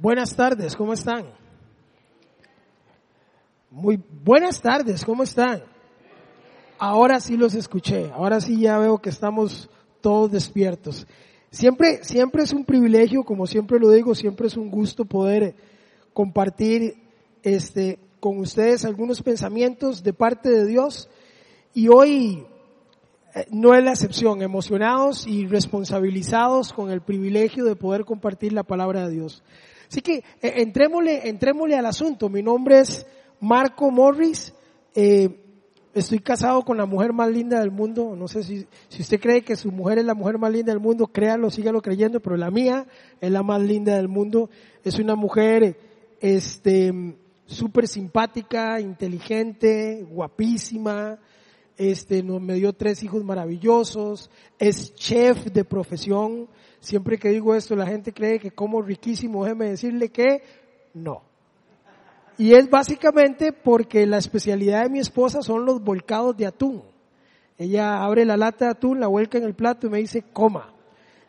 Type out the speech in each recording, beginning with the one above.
Buenas tardes, ¿cómo están? Muy buenas tardes, ¿cómo están? Ahora sí los escuché, ahora sí ya veo que estamos todos despiertos. Siempre, siempre es un privilegio, como siempre lo digo, siempre es un gusto poder compartir este, con ustedes algunos pensamientos de parte de Dios. Y hoy eh, no es la excepción, emocionados y responsabilizados con el privilegio de poder compartir la palabra de Dios. Así que eh, entrémosle, entrémosle al asunto. Mi nombre es Marco Morris. Eh, estoy casado con la mujer más linda del mundo. No sé si, si usted cree que su mujer es la mujer más linda del mundo, créalo, sígalo creyendo, pero la mía es la más linda del mundo. Es una mujer, este, súper simpática, inteligente, guapísima, este, nos me dio tres hijos maravillosos, es chef de profesión. Siempre que digo esto, la gente cree que como riquísimo, déjeme decirle que no. Y es básicamente porque la especialidad de mi esposa son los volcados de atún. Ella abre la lata de atún, la vuelca en el plato y me dice, coma.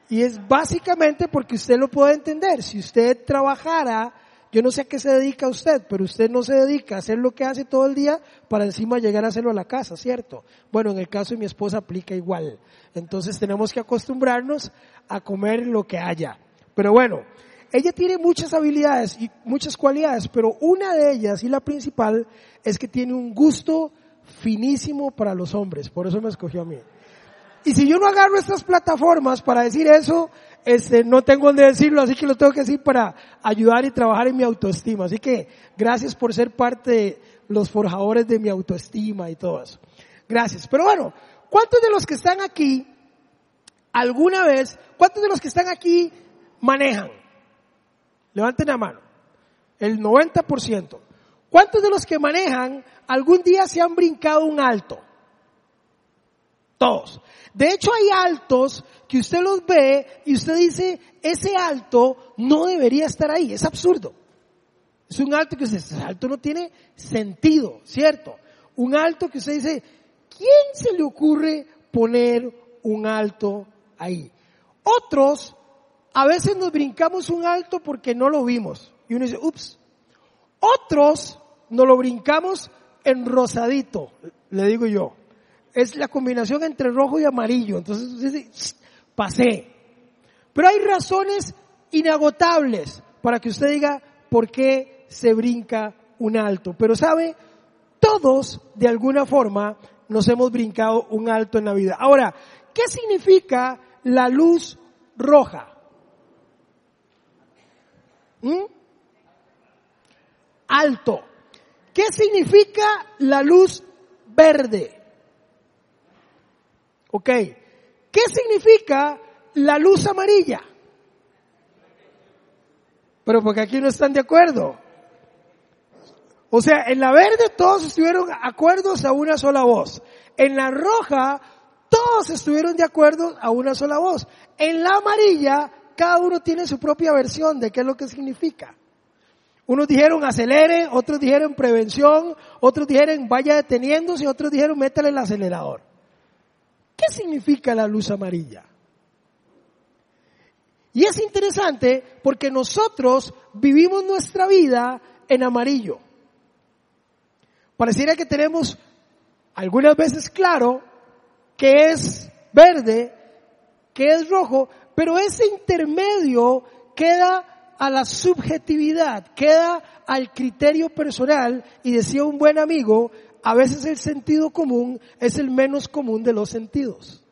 Y es básicamente porque usted lo puede entender. Si usted trabajara, yo no sé a qué se dedica usted, pero usted no se dedica a hacer lo que hace todo el día para encima llegar a hacerlo a la casa, ¿cierto? Bueno, en el caso de mi esposa aplica igual. Entonces tenemos que acostumbrarnos a comer lo que haya. Pero bueno, ella tiene muchas habilidades y muchas cualidades, pero una de ellas y la principal es que tiene un gusto finísimo para los hombres, por eso me escogió a mí. Y si yo no agarro estas plataformas para decir eso, este, no tengo dónde decirlo, así que lo tengo que decir para ayudar y trabajar en mi autoestima. Así que gracias por ser parte de los forjadores de mi autoestima y todo eso. Gracias. Pero bueno, ¿cuántos de los que están aquí, alguna vez, cuántos de los que están aquí manejan? Levanten la mano. El 90%. ¿Cuántos de los que manejan algún día se han brincado un alto? Todos. De hecho hay altos que usted los ve y usted dice, ese alto no debería estar ahí. Es absurdo. Es un alto que usted, ese alto no tiene sentido, ¿cierto? Un alto que usted dice, ¿quién se le ocurre poner un alto ahí? Otros a veces nos brincamos un alto porque no lo vimos. Y uno dice, ups. Otros nos lo brincamos en rosadito, le digo yo. Es la combinación entre rojo y amarillo. Entonces, pasé. Pero hay razones inagotables para que usted diga por qué se brinca un alto. Pero sabe, todos de alguna forma nos hemos brincado un alto en la vida. Ahora, ¿qué significa la luz roja? ¿Mm? Alto. ¿Qué significa la luz verde? Ok. ¿Qué significa la luz amarilla? Pero porque aquí no están de acuerdo. O sea, en la verde todos estuvieron acuerdos a una sola voz. En la roja todos estuvieron de acuerdo a una sola voz. En la amarilla cada uno tiene su propia versión de qué es lo que significa. Unos dijeron acelere, otros dijeron prevención, otros dijeron vaya deteniéndose, otros dijeron métale el acelerador. ¿Qué significa la luz amarilla? Y es interesante porque nosotros vivimos nuestra vida en amarillo. Pareciera que tenemos algunas veces claro que es verde, que es rojo, pero ese intermedio queda a la subjetividad, queda al criterio personal y decía un buen amigo, a veces el sentido común es el menos común de los sentidos.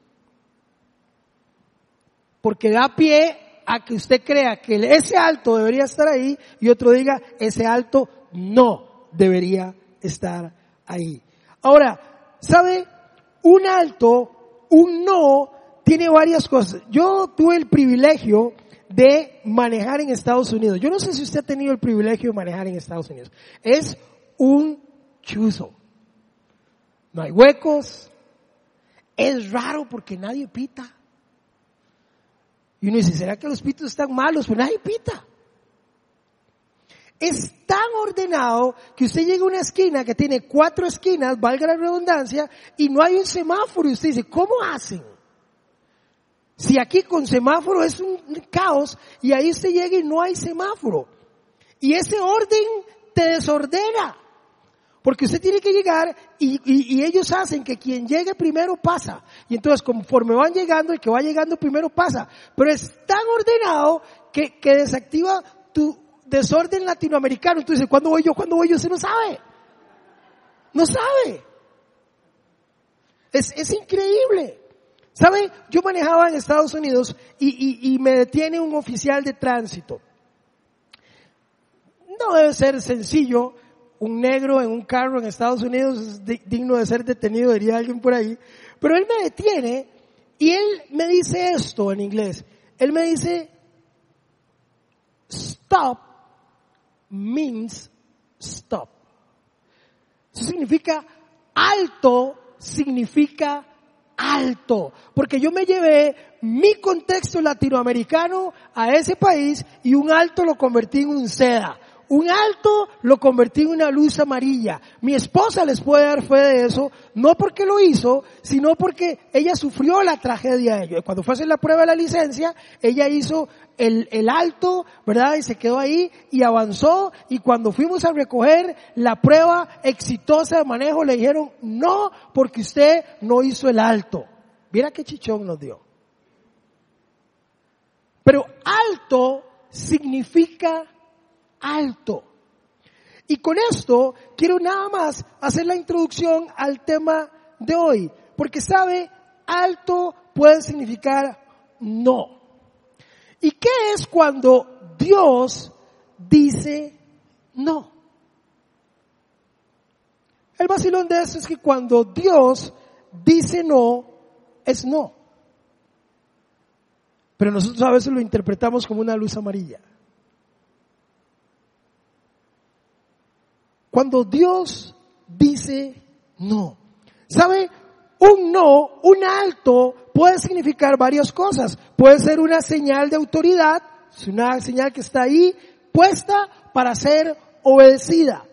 Porque da pie a que usted crea que ese alto debería estar ahí y otro diga, ese alto no debería estar ahí. Ahora, ¿sabe? Un alto, un no, tiene varias cosas. Yo tuve el privilegio de manejar en Estados Unidos. Yo no sé si usted ha tenido el privilegio de manejar en Estados Unidos. Es un chuzo. No hay huecos. Es raro porque nadie pita. Y uno dice, ¿será que los pitos están malos? Pues nadie pita. Es tan ordenado que usted llega a una esquina que tiene cuatro esquinas, valga la redundancia, y no hay un semáforo. Y usted dice, ¿cómo hacen? Si aquí con semáforo es un caos y ahí se llega y no hay semáforo. Y ese orden te desordena. Porque usted tiene que llegar y, ellos hacen que quien llegue primero pasa. Y entonces conforme van llegando, el que va llegando primero pasa. Pero es tan ordenado que, desactiva tu desorden latinoamericano. Entonces, ¿cuándo voy yo? ¿Cuándo voy yo? Se no sabe. No sabe. Es, es increíble. ¿Sabe? Yo manejaba en Estados Unidos y me detiene un oficial de tránsito. No debe ser sencillo un negro en un carro en Estados Unidos es digno de ser detenido, diría alguien por ahí. Pero él me detiene y él me dice esto en inglés. Él me dice, stop means stop. Eso significa alto, significa alto. Porque yo me llevé mi contexto latinoamericano a ese país y un alto lo convertí en un seda un alto lo convertí en una luz amarilla. Mi esposa les puede dar fe de eso, no porque lo hizo, sino porque ella sufrió la tragedia de ello. Cuando fue a hacer la prueba de la licencia, ella hizo el, el alto, ¿verdad? Y se quedó ahí y avanzó. Y cuando fuimos a recoger la prueba exitosa de manejo, le dijeron, no, porque usted no hizo el alto. Mira qué chichón nos dio. Pero alto significa alto. Y con esto quiero nada más hacer la introducción al tema de hoy, porque sabe, alto puede significar no. ¿Y qué es cuando Dios dice no? El vacilón de eso es que cuando Dios dice no, es no. Pero nosotros a veces lo interpretamos como una luz amarilla. Cuando Dios dice no. ¿Sabe? Un no, un alto, puede significar varias cosas. Puede ser una señal de autoridad, una señal que está ahí puesta para ser obedecida.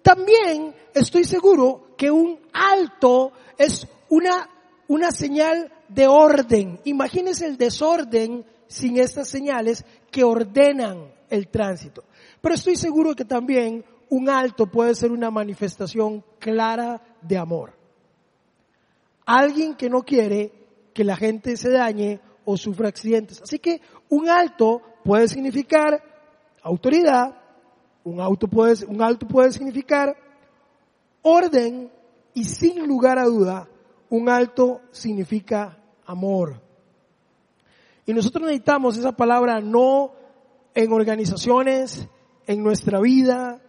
También estoy seguro que un alto es una, una señal de orden. Imagínense el desorden sin estas señales que ordenan el tránsito. Pero estoy seguro que también un alto puede ser una manifestación clara de amor. Alguien que no quiere que la gente se dañe o sufra accidentes. Así que un alto puede significar autoridad, un, puede, un alto puede significar orden y sin lugar a duda, un alto significa amor. Y nosotros necesitamos esa palabra no en organizaciones, en nuestra vida,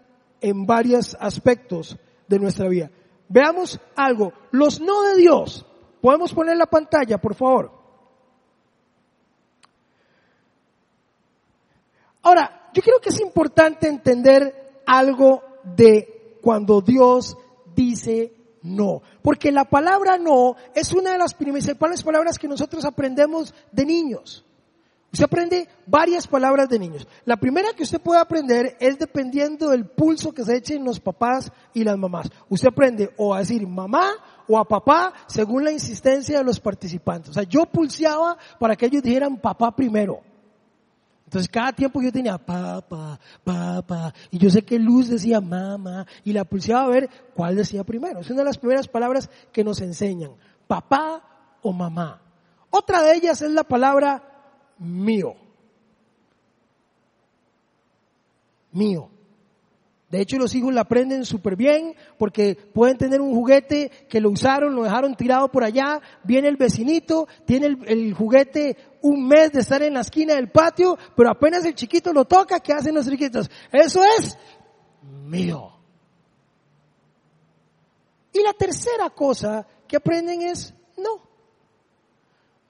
en varios aspectos de nuestra vida. Veamos algo. Los no de Dios. Podemos poner la pantalla, por favor. Ahora, yo creo que es importante entender algo de cuando Dios dice no. Porque la palabra no es una de las principales palabras que nosotros aprendemos de niños. Usted aprende varias palabras de niños. La primera que usted puede aprender es dependiendo del pulso que se echen los papás y las mamás. Usted aprende o a decir mamá o a papá según la insistencia de los participantes. O sea, yo pulseaba para que ellos dijeran papá primero. Entonces cada tiempo yo tenía papá, papá, y yo sé que Luz decía mamá, y la pulseaba a ver cuál decía primero. Es una de las primeras palabras que nos enseñan, papá o mamá. Otra de ellas es la palabra mío. Mío. De hecho, los hijos la aprenden súper bien porque pueden tener un juguete que lo usaron, lo dejaron tirado por allá, viene el vecinito, tiene el, juguete un mes de estar en la esquina del patio, pero apenas el chiquito lo toca, ¿qué hacen los chiquitos? Eso es mío. Y la tercera cosa que aprenden es no.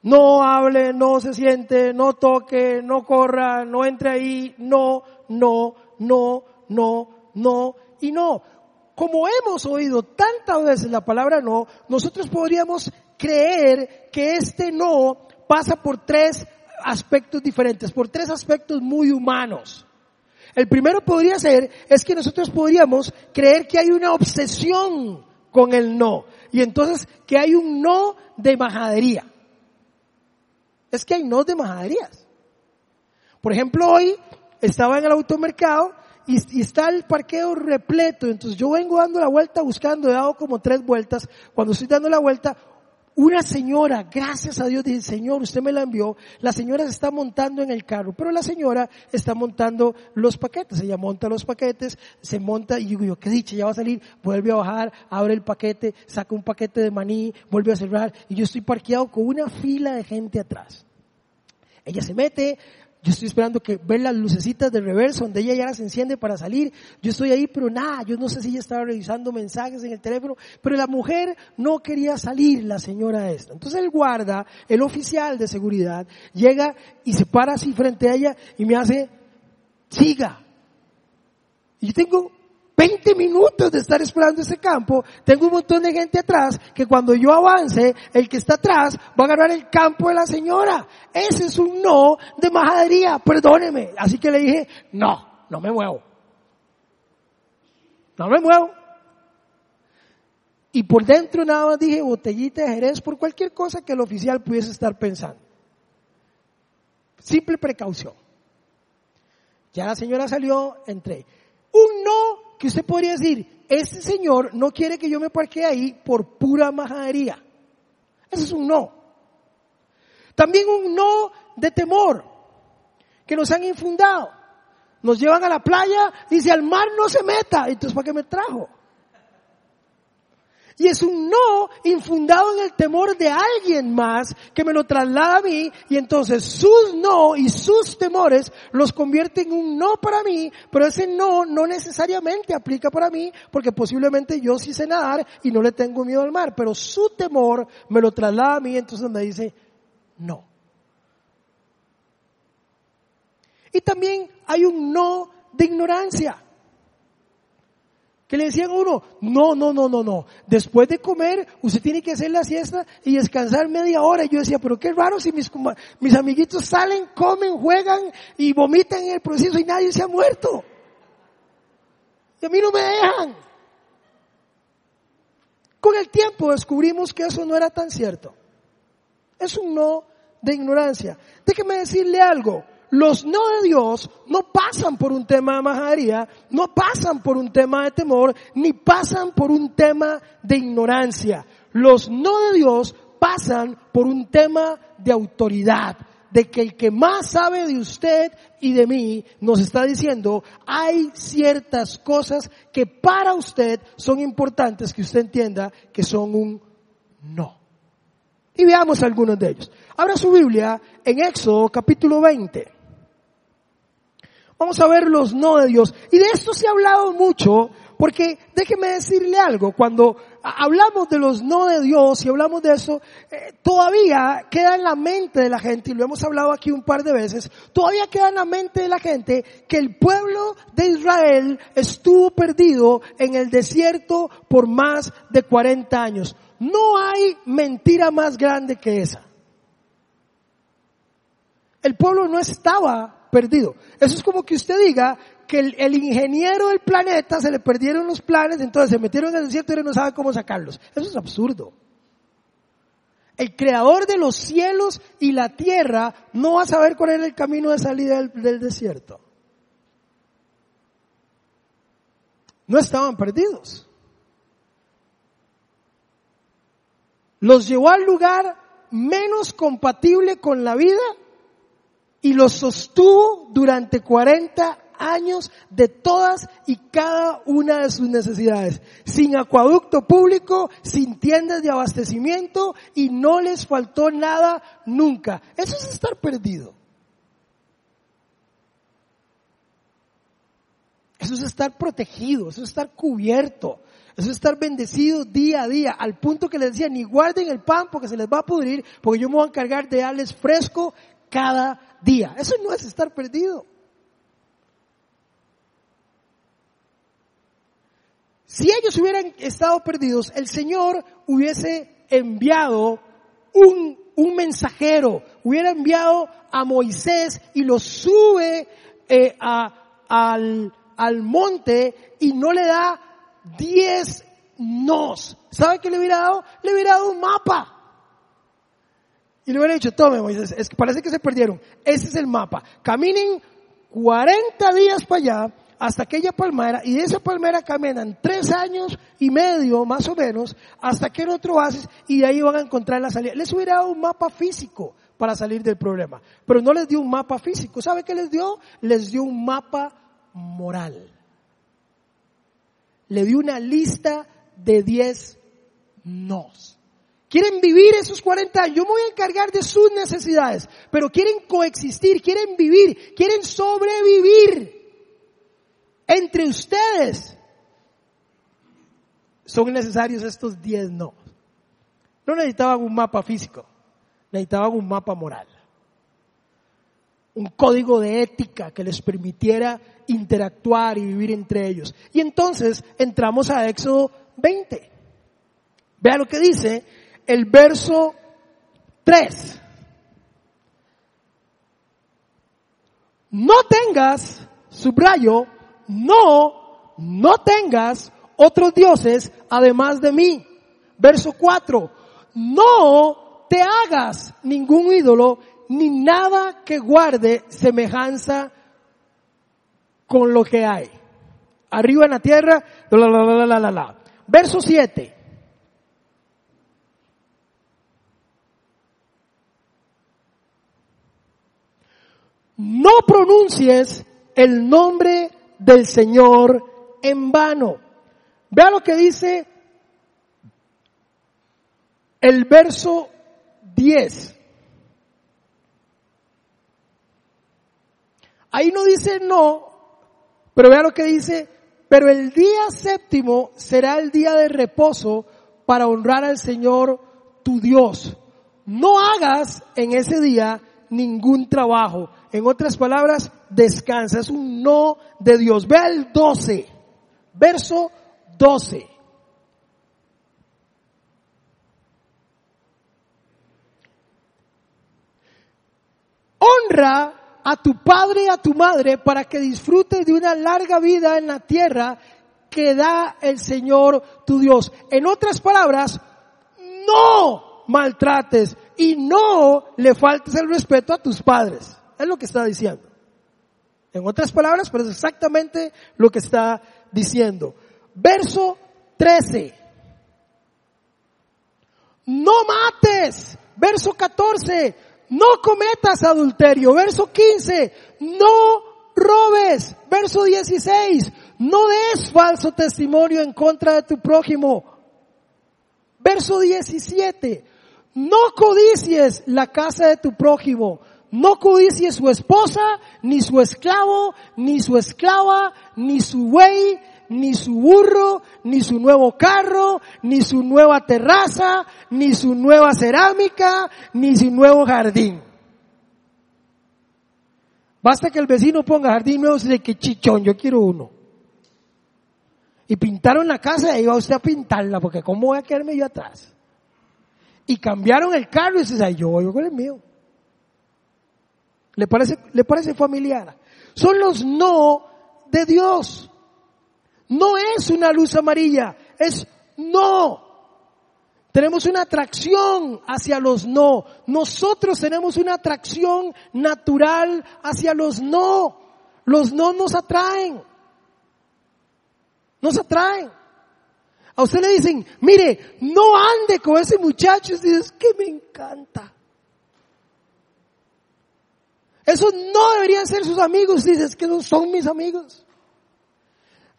No hable, no se siente, no toque, no corra, no entre ahí, no, no, no, no, no y no. Como hemos oído tantas veces la palabra no, nosotros podríamos creer que este no pasa por tres aspectos diferentes, por tres aspectos muy humanos. El primero podría ser, es que nosotros podríamos creer que hay una obsesión con el no. Y entonces que hay un no de majadería es que hay no de majaderías. Por ejemplo, hoy estaba en el automercado y, está el parqueo repleto. Entonces yo vengo dando la vuelta buscando, he dado como tres vueltas. Cuando estoy dando la vuelta, una señora, gracias a Dios, dice, Señor, usted me la envió. La señora se está montando en el carro, pero la señora está montando los paquetes. Ella monta los paquetes, se monta y digo yo, qué dicha, ya va a salir, vuelve a bajar, abre el paquete, saca un paquete de maní, vuelve a cerrar y yo estoy parqueado con una fila de gente atrás. Ella se mete, yo estoy esperando que ver las lucecitas de reverso donde ella ya las enciende para salir. Yo estoy ahí, pero nada, yo no sé si ella estaba revisando mensajes en el teléfono, pero la mujer no quería salir, la señora esta. Entonces el guarda, el oficial de seguridad, llega y se para así frente a ella y me hace, siga. Y yo tengo 20 minutos de estar esperando ese campo, tengo un montón de gente atrás que cuando yo avance, el que está atrás va a agarrar el campo de la señora. Ese es un no de majadería, perdóneme. Así que le dije, no, no me muevo. No me muevo. Y por dentro nada más dije botellita de Jerez por cualquier cosa que el oficial pudiese estar pensando. Simple precaución. Ya la señora salió, entré. Un no que usted podría decir, este señor no quiere que yo me parquee ahí por pura majadería. Eso es un no. También un no de temor que nos han infundado. Nos llevan a la playa, dice al mar no se meta. Entonces, ¿para qué me trajo? Y es un no infundado en el temor de alguien más que me lo traslada a mí y entonces sus no y sus temores los convierte en un no para mí, pero ese no no necesariamente aplica para mí porque posiblemente yo sí sé nadar y no le tengo miedo al mar, pero su temor me lo traslada a mí entonces me dice no. Y también hay un no de ignorancia que le decían a uno, no, no, no, no, no. Después de comer, usted tiene que hacer la siesta y descansar media hora. Y yo decía, pero qué raro si mis, mis amiguitos salen, comen, juegan y vomitan en el proceso y nadie se ha muerto. Y a mí no me dejan. Con el tiempo descubrimos que eso no era tan cierto. Es un no de ignorancia. Déjeme decirle algo los no de Dios no pasan por un tema de majadería, no pasan por un tema de temor, ni pasan por un tema de ignorancia. Los no de Dios pasan por un tema de autoridad, de que el que más sabe de usted y de mí nos está diciendo, hay ciertas cosas que para usted son importantes que usted entienda que son un no. Y veamos algunos de ellos. Abra su Biblia en Éxodo capítulo 20. Vamos a ver los no de Dios. Y de esto se ha hablado mucho, porque déjeme decirle algo, cuando hablamos de los no de Dios y hablamos de eso, eh, todavía queda en la mente de la gente, y lo hemos hablado aquí un par de veces, todavía queda en la mente de la gente que el pueblo de Israel estuvo perdido en el desierto por más de 40 años. No hay mentira más grande que esa. El pueblo no estaba perdido. Eso es como que usted diga que el, ingeniero del planeta se le perdieron los planes, entonces se metieron en el desierto y no sabe cómo sacarlos. Eso es absurdo. El creador de los cielos y la tierra no va a saber cuál era el camino de salida del, del desierto. No estaban perdidos. Los llevó al lugar menos compatible con la vida y los sostuvo durante 40 años de todas y cada una de sus necesidades, sin acueducto público, sin tiendas de abastecimiento y no les faltó nada nunca. Eso es estar perdido. Eso es estar protegido, eso es estar cubierto, eso es estar bendecido día a día, al punto que les decía, ni guarden el pan porque se les va a pudrir, porque yo me voy a encargar de darles fresco cada día. Eso no es estar perdido. Si ellos hubieran estado perdidos, el Señor hubiese enviado un, un mensajero, hubiera enviado a Moisés y lo sube eh, a, al, al monte y no le da diez nos. ¿Sabe qué le hubiera dado? Le hubiera dado un mapa. Y le hubiera dicho, tome Moisés, es que parece que se perdieron. Ese es el mapa. Caminen 40 días para allá, hasta aquella palmera y de esa palmera caminan tres años y medio más o menos hasta que el otro oasis y de ahí van a encontrar la salida. Les hubiera dado un mapa físico para salir del problema, pero no les dio un mapa físico. ¿Sabe qué les dio? Les dio un mapa moral. Le dio una lista de diez nos. Quieren vivir esos 40 años. Yo me voy a encargar de sus necesidades, pero quieren coexistir, quieren vivir, quieren sobrevivir entre ustedes. Son necesarios estos 10 no. No necesitaban un mapa físico, necesitaban un mapa moral. Un código de ética que les permitiera interactuar y vivir entre ellos. Y entonces entramos a Éxodo 20. Vea lo que dice el verso 3. No tengas, subrayo, no, no tengas otros dioses además de mí. Verso 4. No te hagas ningún ídolo ni nada que guarde semejanza con lo que hay. Arriba en la tierra, la, la, la, la, la. Verso 7. No pronuncies el nombre del Señor en vano. Vea lo que dice el verso 10. Ahí no dice no, pero vea lo que dice, pero el día séptimo será el día de reposo para honrar al Señor tu Dios. No hagas en ese día ningún trabajo. En otras palabras, descansa. Es un no de Dios. Vea el 12, verso 12. Honra a tu padre y a tu madre para que disfrutes de una larga vida en la tierra que da el Señor tu Dios. En otras palabras, no maltrates, y no le faltes el respeto a tus padres. Es lo que está diciendo. En otras palabras, pero es exactamente lo que está diciendo. Verso 13. No mates. Verso 14. No cometas adulterio. Verso 15. No robes. Verso 16. No des falso testimonio en contra de tu prójimo. Verso 17 no codicies la casa de tu prójimo. No codicies su esposa, ni su esclavo, ni su esclava, ni su buey, ni su burro, ni su nuevo carro, ni su nueva terraza, ni su nueva cerámica, ni su nuevo jardín. Basta que el vecino ponga jardín nuevo y dice que chichón, yo quiero uno. Y pintaron la casa y iba usted a pintarla, porque ¿cómo voy a quedarme yo atrás? y cambiaron el carro y dice, yo voy con el mío. ¿Le parece, ¿Le parece familiar? Son los no de Dios. No es una luz amarilla, es no. Tenemos una atracción hacia los no. Nosotros tenemos una atracción natural hacia los no. Los no nos atraen. Nos atraen. A usted le dicen, mire, no ande con ese muchacho. Y dices, que me encanta. Esos no deberían ser sus amigos. Dices, que no son mis amigos.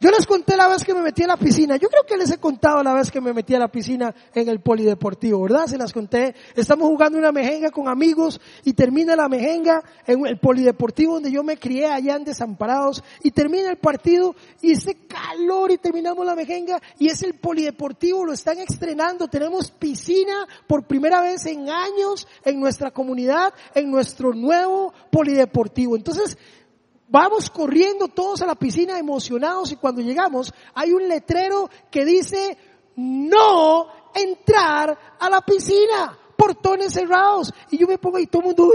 Yo les conté la vez que me metí a la piscina. Yo creo que les he contado la vez que me metí a la piscina en el polideportivo, ¿verdad? Se las conté. Estamos jugando una mejenga con amigos y termina la mejenga en el polideportivo donde yo me crié allá en Desamparados y termina el partido y ese calor y terminamos la mejenga y es el polideportivo, lo están estrenando. Tenemos piscina por primera vez en años en nuestra comunidad, en nuestro nuevo polideportivo. Entonces, Vamos corriendo todos a la piscina emocionados y cuando llegamos hay un letrero que dice no entrar a la piscina, portones cerrados. Y yo me pongo ahí todo el mundo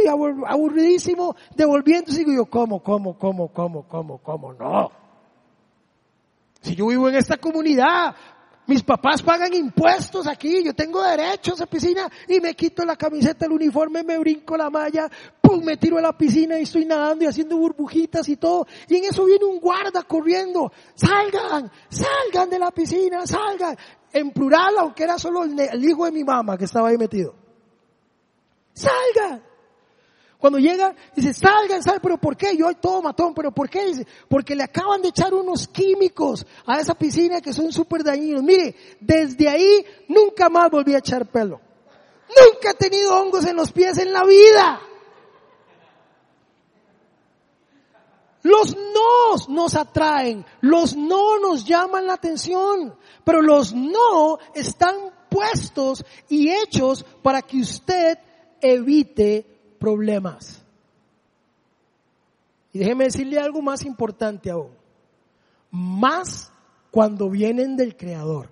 aburridísimo, devolviendo y digo yo, ¿cómo, cómo, cómo, cómo, cómo, cómo? No. Si yo vivo en esta comunidad, Mis papás pagan impuestos aquí, yo tengo derecho a esa piscina y me quito la camiseta, el uniforme, me brinco la malla, pum, me tiro a la piscina y estoy nadando y haciendo burbujitas y todo. Y en eso viene un guarda corriendo, salgan, salgan de la piscina, salgan. En plural, aunque era solo el, el hijo de mi mamá que estaba ahí metido. Salgan. Cuando llega, dice, salgan, salgan, pero ¿por qué? Yo todo matón, pero ¿por qué? Dice, porque le acaban de echar unos químicos a esa piscina que son súper dañinos. Mire, desde ahí nunca más volví a echar pelo. Nunca he tenido hongos en los pies en la vida. Los no nos atraen, los no nos llaman la atención, pero los no están puestos y hechos para que usted evite problemas. Y déjeme decirle algo más importante aún. Más cuando vienen del Creador.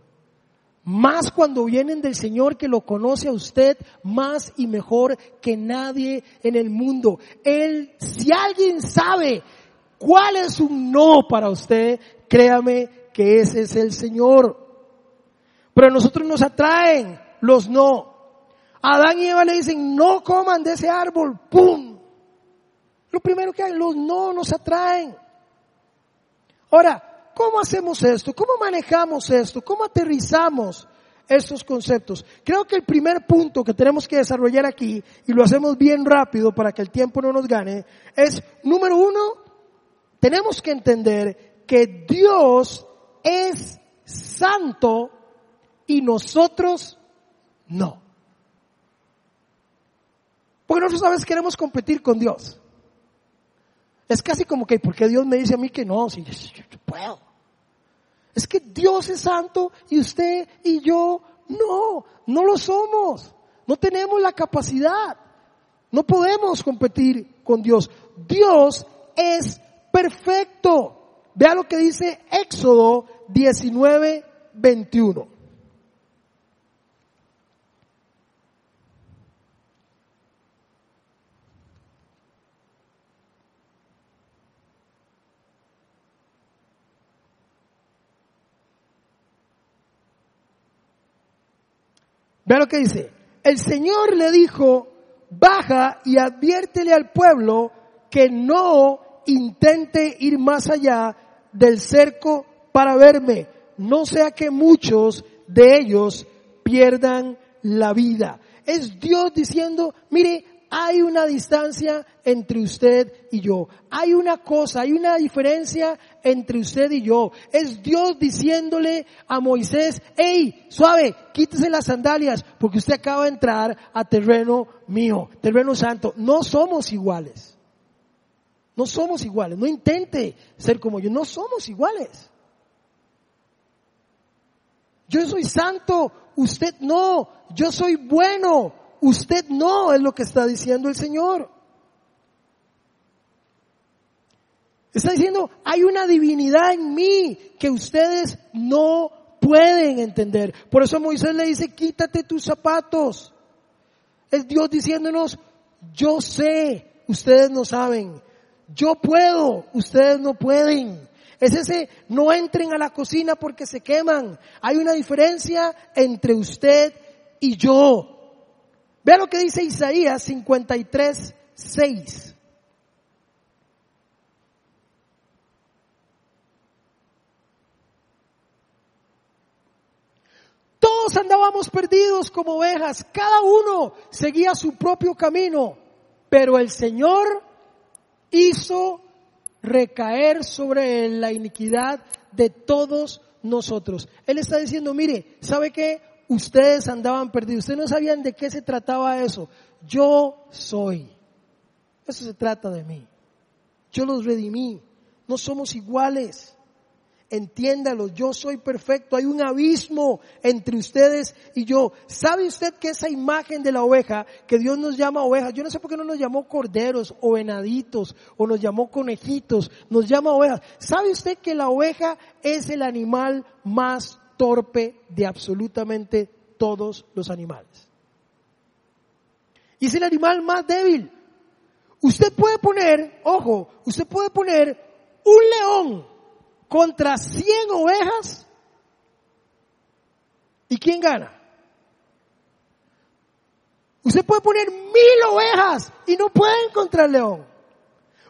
Más cuando vienen del Señor que lo conoce a usted más y mejor que nadie en el mundo. Él, si alguien sabe cuál es un no para usted, créame que ese es el Señor. Pero a nosotros nos atraen los no. Adán y Eva le dicen, no coman de ese árbol, ¡pum! Lo primero que hay, los no nos atraen. Ahora, ¿cómo hacemos esto? ¿Cómo manejamos esto? ¿Cómo aterrizamos estos conceptos? Creo que el primer punto que tenemos que desarrollar aquí, y lo hacemos bien rápido para que el tiempo no nos gane, es, número uno, tenemos que entender que Dios es santo y nosotros no. Porque nosotros a veces queremos competir con Dios. Es casi como que, ¿por qué Dios me dice a mí que no? Si yo, yo puedo. Es que Dios es santo y usted y yo no, no lo somos. No tenemos la capacidad. No podemos competir con Dios. Dios es perfecto. Vea lo que dice Éxodo 19, 21. Vea lo que dice. El Señor le dijo, baja y adviértele al pueblo que no intente ir más allá del cerco para verme, no sea que muchos de ellos pierdan la vida. Es Dios diciendo, mire, hay una distancia entre usted y yo. Hay una cosa, hay una diferencia entre usted y yo. Es Dios diciéndole a Moisés, hey, suave, quítese las sandalias porque usted acaba de entrar a terreno mío, terreno santo. No somos iguales. No somos iguales. No intente ser como yo. No somos iguales. Yo soy santo, usted no. Yo soy bueno, Usted no es lo que está diciendo el Señor. Está diciendo, hay una divinidad en mí que ustedes no pueden entender. Por eso Moisés le dice, quítate tus zapatos. Es Dios diciéndonos, yo sé, ustedes no saben. Yo puedo, ustedes no pueden. Es ese, no entren a la cocina porque se queman. Hay una diferencia entre usted y yo. Vea lo que dice Isaías 53, 6. Todos andábamos perdidos como ovejas, cada uno seguía su propio camino, pero el Señor hizo recaer sobre él la iniquidad de todos nosotros. Él está diciendo, mire, ¿sabe qué? Ustedes andaban perdidos, ustedes no sabían de qué se trataba eso. Yo soy. Eso se trata de mí. Yo los redimí. No somos iguales. Entiéndalo, yo soy perfecto. Hay un abismo entre ustedes y yo. ¿Sabe usted que esa imagen de la oveja, que Dios nos llama oveja, yo no sé por qué no nos llamó corderos o venaditos o nos llamó conejitos, nos llama ovejas. ¿Sabe usted que la oveja es el animal más torpe de absolutamente todos los animales. Y es el animal más débil. Usted puede poner, ojo, usted puede poner un león contra 100 ovejas ¿Y quién gana? Usted puede poner mil ovejas y no puede encontrar león.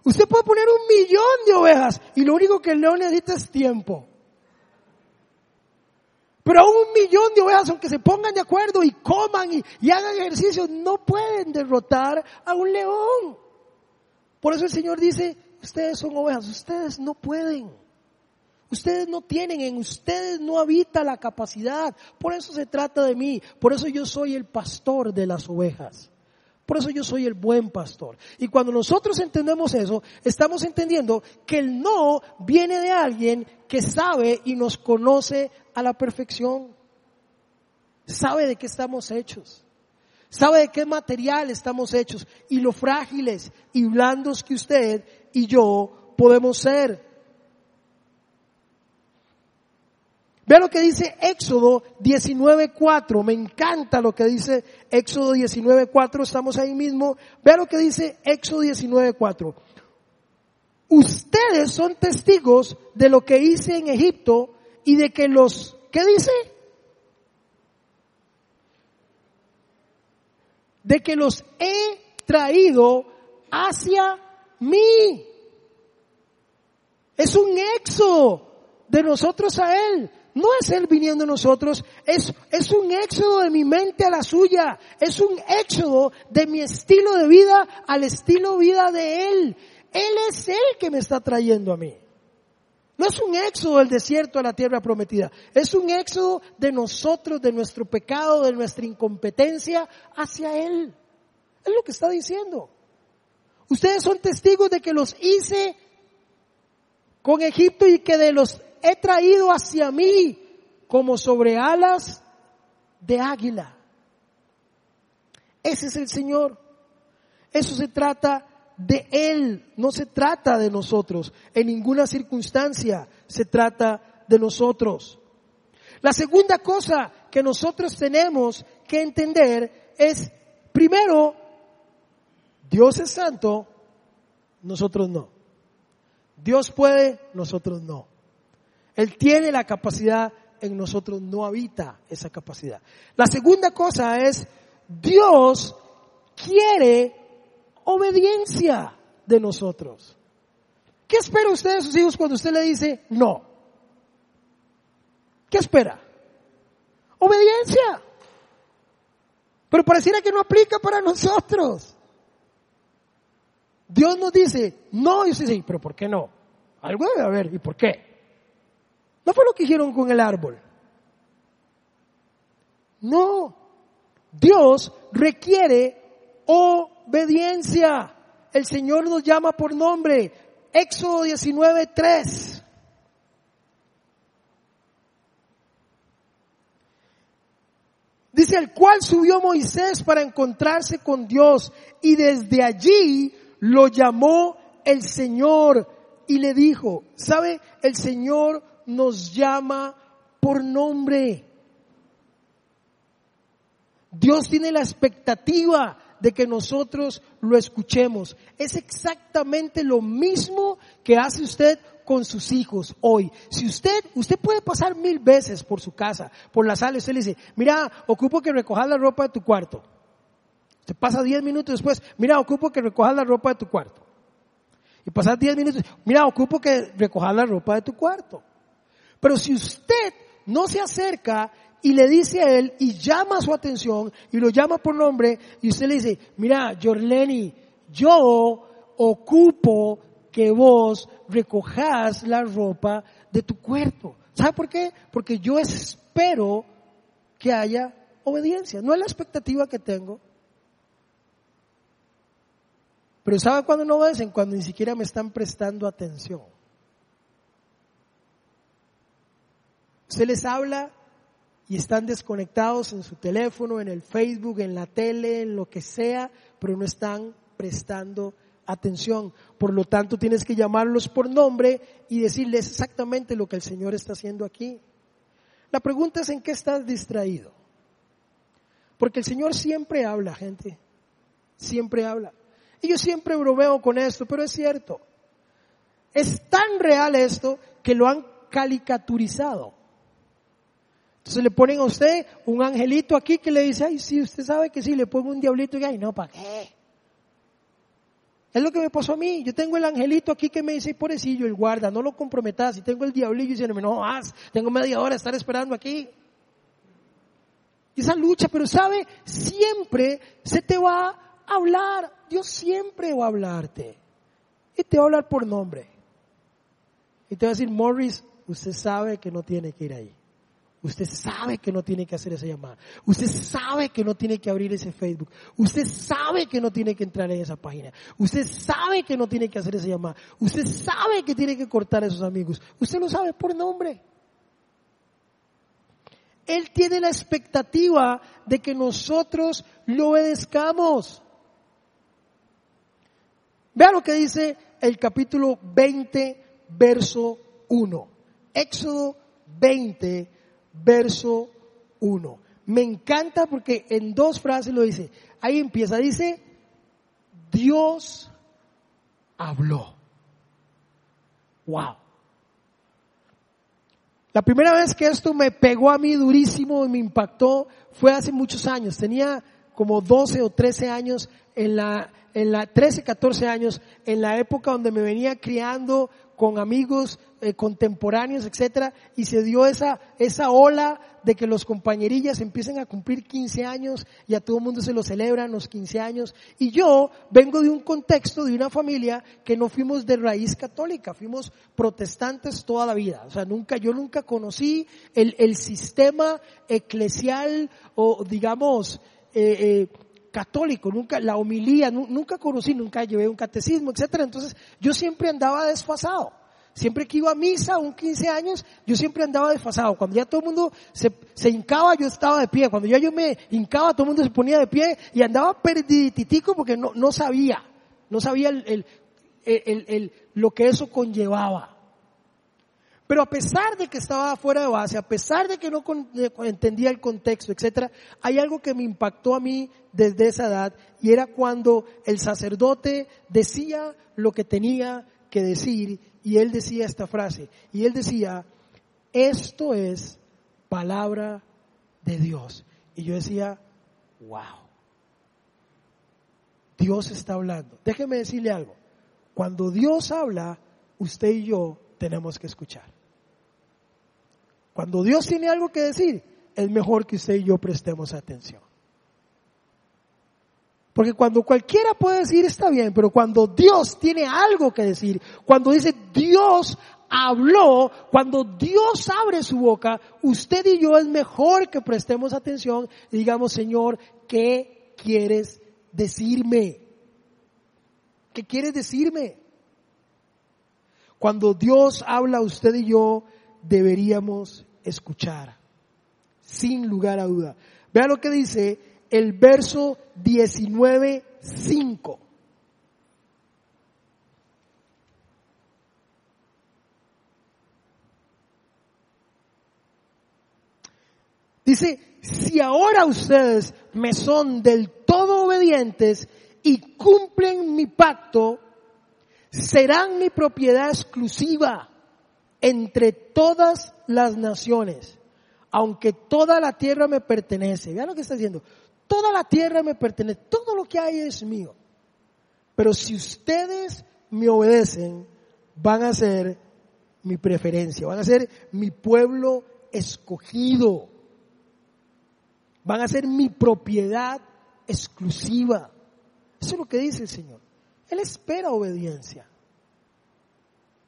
Usted puede poner un millón de ovejas y lo único que el león necesita es tiempo. Pero un millón de ovejas, aunque se pongan de acuerdo y coman y, hagan ejercicio, no pueden derrotar a un león. Por eso el Señor dice, ustedes son ovejas, ustedes no pueden. Ustedes no tienen, en ustedes no habita la capacidad. Por eso se trata de mí. Por eso yo soy el pastor de las ovejas. Por eso yo soy el buen pastor. Y cuando nosotros entendemos eso, estamos entendiendo que el no viene de alguien que sabe y nos conoce a la perfección. Sabe de qué estamos hechos. Sabe de qué material estamos hechos y lo frágiles y blandos que usted y yo podemos ser. Vea lo que dice Éxodo 19.4. Me encanta lo que dice Éxodo 19.4. Estamos ahí mismo. Vea lo que dice Éxodo 19.4. Ustedes son testigos de lo que hice en Egipto y de que los, ¿qué dice? De que los he traído hacia mí. Es un éxodo de nosotros a Él. No es Él viniendo a nosotros, es, es un éxodo de mi mente a la suya, es un éxodo de mi estilo de vida al estilo de vida de Él. Él es Él que me está trayendo a mí. No es un éxodo del desierto a la tierra prometida, es un éxodo de nosotros, de nuestro pecado, de nuestra incompetencia hacia Él. Es lo que está diciendo. Ustedes son testigos de que los hice con Egipto y que de los he traído hacia mí como sobre alas de águila. Ese es el Señor. Eso se trata de Él, no se trata de nosotros. En ninguna circunstancia se trata de nosotros. La segunda cosa que nosotros tenemos que entender es, primero, Dios es santo, nosotros no. Dios puede, nosotros no. Él tiene la capacidad, en nosotros no habita esa capacidad. La segunda cosa es, Dios quiere obediencia de nosotros. ¿Qué espera usted de sus hijos cuando usted le dice no? ¿Qué espera? Obediencia. Pero pareciera que no aplica para nosotros. Dios nos dice, no, y usted dice, pero ¿por qué no? Algo debe haber, ¿y por qué? No fue lo que hicieron con el árbol. No. Dios requiere obediencia. El Señor nos llama por nombre. Éxodo 19, 3. Dice, el cual subió Moisés para encontrarse con Dios y desde allí lo llamó el Señor y le dijo, ¿sabe? El Señor nos llama por nombre. Dios tiene la expectativa de que nosotros lo escuchemos. Es exactamente lo mismo que hace usted con sus hijos hoy. Si usted, usted puede pasar mil veces por su casa, por la sala, y usted le dice, mira, ocupo que recojas la ropa de tu cuarto. Usted pasa diez minutos después, mira, ocupo que recojas la ropa de tu cuarto. Y pasa diez minutos, mira, ocupo que recojas la ropa de tu cuarto. Pero si usted no se acerca y le dice a él y llama su atención y lo llama por nombre y usted le dice, mira, Jorleni, yo ocupo que vos recojas la ropa de tu cuerpo. ¿Sabe por qué? Porque yo espero que haya obediencia. No es la expectativa que tengo. Pero ¿sabe cuándo no obedecen? Cuando ni siquiera me están prestando atención. Usted les habla y están desconectados en su teléfono, en el Facebook, en la tele, en lo que sea, pero no están prestando atención. Por lo tanto, tienes que llamarlos por nombre y decirles exactamente lo que el Señor está haciendo aquí. La pregunta es en qué estás distraído. Porque el Señor siempre habla, gente. Siempre habla. Y yo siempre bromeo con esto, pero es cierto. Es tan real esto que lo han caricaturizado. Entonces le ponen a usted un angelito aquí que le dice, ay, sí, usted sabe que sí, le pongo un diablito y ay, no, ¿para qué? Es lo que me pasó a mí. Yo tengo el angelito aquí que me dice, pobrecillo, el guarda, no lo comprometas. Y tengo el diablillo diciéndome, no más, tengo media hora de estar esperando aquí. Esa lucha, pero sabe, siempre se te va a hablar. Dios siempre va a hablarte. Y te va a hablar por nombre. Y te va a decir, Morris, usted sabe que no tiene que ir ahí. Usted sabe que no tiene que hacer esa llamada. Usted sabe que no tiene que abrir ese Facebook. Usted sabe que no tiene que entrar en esa página. Usted sabe que no tiene que hacer esa llamada. Usted sabe que tiene que cortar a esos amigos. Usted lo sabe por nombre. Él tiene la expectativa de que nosotros lo obedezcamos. Vea lo que dice el capítulo 20, verso 1. Éxodo 20, verso 1. Me encanta porque en dos frases lo dice. Ahí empieza, dice, Dios habló. Wow. La primera vez que esto me pegó a mí durísimo y me impactó fue hace muchos años. Tenía como 12 o 13 años en la, en la 13, 14 años, en la época donde me venía criando con amigos eh, contemporáneos, etcétera, y se dio esa, esa ola de que los compañerillas empiecen a cumplir 15 años y a todo el mundo se lo celebran los 15 años. Y yo vengo de un contexto, de una familia que no fuimos de raíz católica, fuimos protestantes toda la vida. O sea, nunca, yo nunca conocí el, el sistema eclesial o digamos, eh, eh, católico, nunca la homilía, nunca conocí, nunca llevé un catecismo, etcétera. Entonces, yo siempre andaba desfasado. Siempre que iba a misa, un 15 años, yo siempre andaba desfasado. Cuando ya todo el mundo se, se hincaba, yo estaba de pie. Cuando ya yo me hincaba, todo el mundo se ponía de pie y andaba perdiditico porque no, no sabía, no sabía el, el, el, lo que eso conllevaba. Pero a pesar de que estaba fuera de base, a pesar de que no entendía el contexto, etcétera, hay algo que me impactó a mí desde esa edad y era cuando el sacerdote decía lo que tenía que decir y él decía esta frase y él decía, esto es palabra de Dios. Y yo decía, wow, Dios está hablando. Déjeme decirle algo, cuando Dios habla, usted y yo tenemos que escuchar. Cuando Dios tiene algo que decir, es mejor que usted y yo prestemos atención. Porque cuando cualquiera puede decir está bien, pero cuando Dios tiene algo que decir, cuando dice Dios habló, cuando Dios abre su boca, usted y yo es mejor que prestemos atención y digamos, Señor, ¿qué quieres decirme? ¿Qué quieres decirme? Cuando Dios habla usted y yo, deberíamos escuchar, sin lugar a duda. Vea lo que dice el verso 19.5. Dice, si ahora ustedes me son del todo obedientes y cumplen mi pacto, serán mi propiedad exclusiva entre todas las naciones, aunque toda la tierra me pertenece. Vean lo que está diciendo. Toda la tierra me pertenece, todo lo que hay es mío. Pero si ustedes me obedecen, van a ser mi preferencia, van a ser mi pueblo escogido, van a ser mi propiedad exclusiva. Eso es lo que dice el Señor. Él espera obediencia.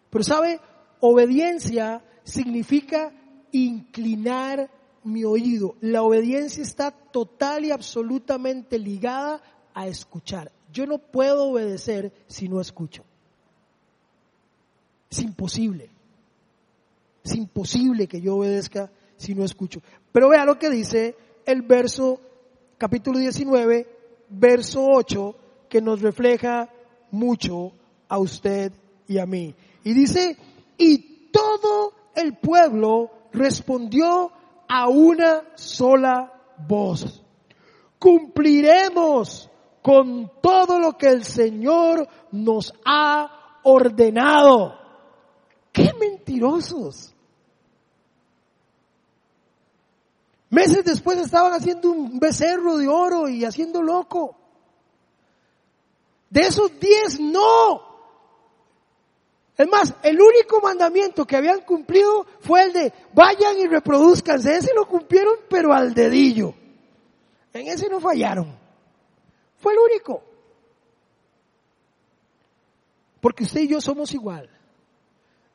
Pero sabe, Obediencia significa inclinar mi oído. La obediencia está total y absolutamente ligada a escuchar. Yo no puedo obedecer si no escucho. Es imposible. Es imposible que yo obedezca si no escucho. Pero vea lo que dice el verso, capítulo 19, verso 8, que nos refleja mucho a usted y a mí. Y dice, y todo el pueblo respondió a una sola voz. Cumpliremos con todo lo que el Señor nos ha ordenado. ¡Qué mentirosos! Meses después estaban haciendo un becerro de oro y haciendo loco. De esos diez, no. Es más, el único mandamiento que habían cumplido fue el de vayan y reproduzcanse. Ese lo cumplieron, pero al dedillo. En ese no fallaron. Fue el único. Porque usted y yo somos igual.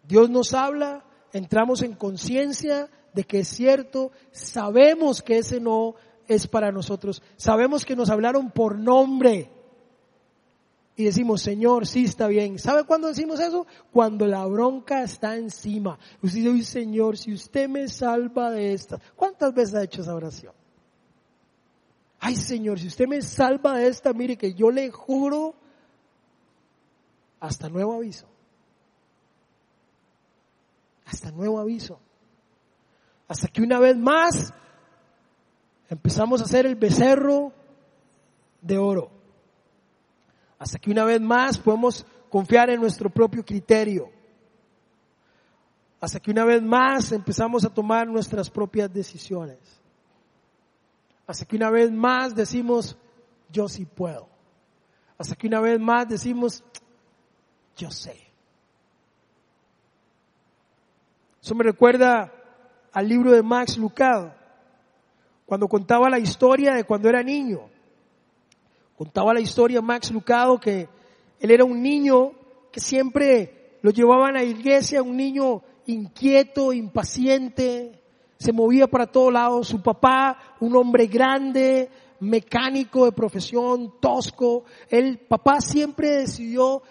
Dios nos habla, entramos en conciencia de que es cierto, sabemos que ese no es para nosotros, sabemos que nos hablaron por nombre y decimos, Señor, sí está bien. ¿Sabe cuándo decimos eso? Cuando la bronca está encima. Usted dice, Señor, si usted me salva de esta. ¿Cuántas veces ha hecho esa oración? Ay, Señor, si usted me salva de esta, mire que yo le juro hasta nuevo aviso. Hasta nuevo aviso. Hasta que una vez más empezamos a hacer el becerro de oro hasta que una vez más podemos confiar en nuestro propio criterio, hasta que una vez más empezamos a tomar nuestras propias decisiones, hasta que una vez más decimos, yo sí puedo, hasta que una vez más decimos, yo sé. Eso me recuerda al libro de Max Lucado, cuando contaba la historia de cuando era niño Contaba la historia Max Lucado que él era un niño que siempre lo llevaban a la iglesia, un niño inquieto, impaciente, se movía para todos lados. Su papá, un hombre grande, mecánico de profesión, tosco. El papá siempre decidió,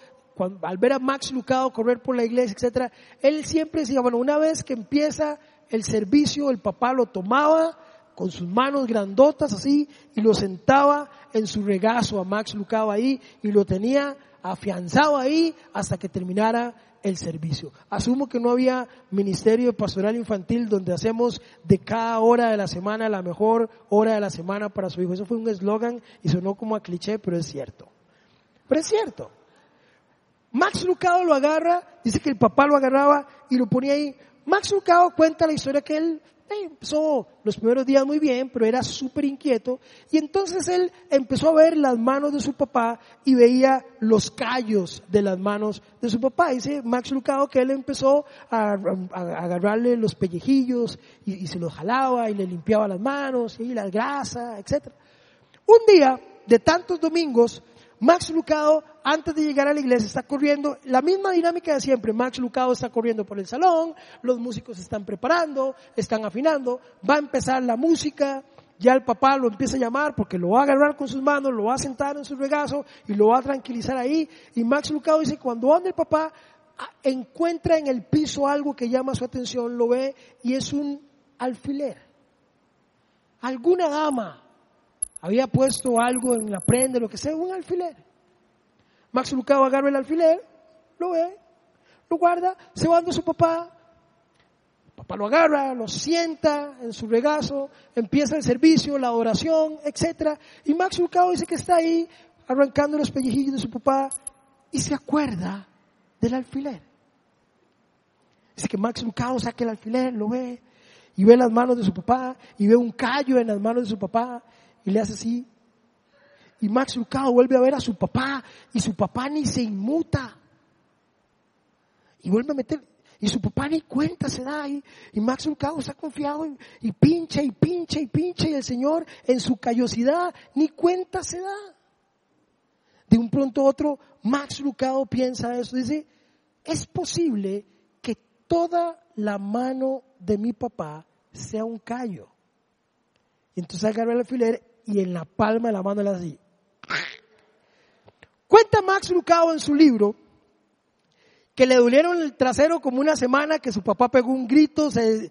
al ver a Max Lucado correr por la iglesia, etcétera, él siempre decía, bueno, una vez que empieza el servicio, el papá lo tomaba con sus manos grandotas así y lo sentaba en su regazo a Max Lucado ahí y lo tenía afianzado ahí hasta que terminara el servicio. Asumo que no había ministerio pastoral infantil donde hacemos de cada hora de la semana la mejor hora de la semana para su hijo. Eso fue un eslogan y sonó como a cliché, pero es cierto. Pero es cierto. Max Lucado lo agarra, dice que el papá lo agarraba y lo ponía ahí. Max Lucado cuenta la historia que él empezó los primeros días muy bien, pero era súper inquieto. Y entonces él empezó a ver las manos de su papá y veía los callos de las manos de su papá. Dice Max Lucado que él empezó a, agarrarle los pellejillos y, se los jalaba y le limpiaba las manos y la grasa, etc. Un día, de tantos domingos, Max Lucado, antes de llegar a la iglesia, está corriendo, la misma dinámica de siempre. Max Lucado está corriendo por el salón, los músicos están preparando, están afinando, va a empezar la música, ya el papá lo empieza a llamar porque lo va a agarrar con sus manos, lo va a sentar en su regazo y lo va a tranquilizar ahí. Y Max Lucado dice, cuando anda el papá, encuentra en el piso algo que llama su atención, lo ve y es un alfiler. Alguna dama había puesto algo en la prenda, lo que sea, un alfiler. Max Lucado agarra el alfiler, lo ve, lo guarda, se va dando su papá. papá lo agarra, lo sienta en su regazo, empieza el servicio, la oración, etc. Y Max Lucado dice que está ahí arrancando los pellejillos de su papá y se acuerda del alfiler. Dice que Max Lucado saca el alfiler, lo ve, y ve las manos de su papá, y ve un callo en las manos de su papá, y le hace así. Y Max Lucado vuelve a ver a su papá y su papá ni se inmuta. Y vuelve a meter, y su papá ni cuenta se da ahí. Y Max Lucado está confiado y, y pincha y pincha y pincha y el Señor en su callosidad ni cuenta se da. De un pronto a otro, Max Lucado piensa eso. Dice, es posible que toda la mano de mi papá sea un callo. Entonces agarra el alfiler y en la palma de la mano le así. Max Lucado en su libro que le dolieron el trasero como una semana, que su papá pegó un grito, se,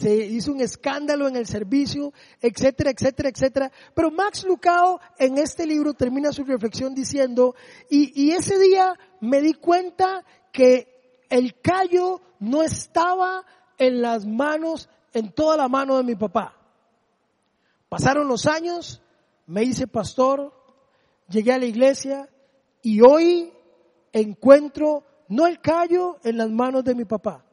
hizo un escándalo en el servicio, etcétera, etcétera, etcétera. Pero Max Lucado en este libro termina su reflexión diciendo, y, y ese día me di cuenta que el callo no estaba en las manos, en toda la mano de mi papá. Pasaron los años, me hice pastor, llegué a la iglesia y hoy encuentro no el callo en las manos de mi papá,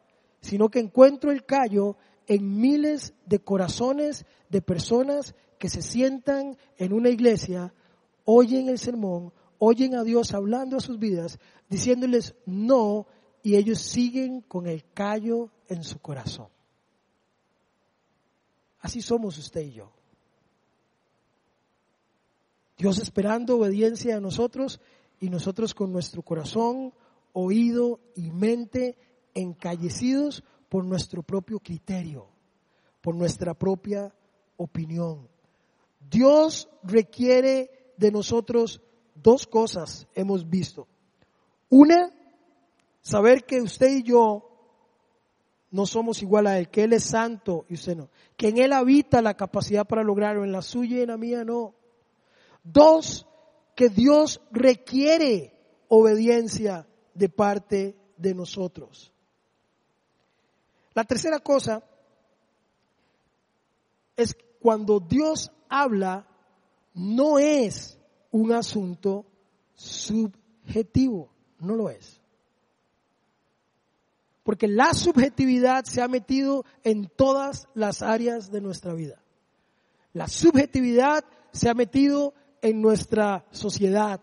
sino que encuentro el callo en miles de corazones de personas que se sientan en una iglesia, oyen el sermón, oyen a Dios hablando a sus vidas, diciéndoles no, y ellos siguen con el callo en su corazón. Así somos usted y yo. Dios esperando obediencia a nosotros y nosotros con nuestro corazón, oído y mente encallecidos por nuestro propio criterio, por nuestra propia opinión. Dios requiere de nosotros dos cosas, hemos visto. Una, saber que usted y yo no somos igual a Él, que Él es santo y usted no, que en Él habita la capacidad para lograrlo, en la suya y en la mía no. Dos, que Dios requiere obediencia de parte de nosotros. La tercera cosa es cuando Dios habla, no es un asunto subjetivo, no lo es. Porque la subjetividad se ha metido en todas las áreas de nuestra vida. La subjetividad se ha metido en nuestra sociedad.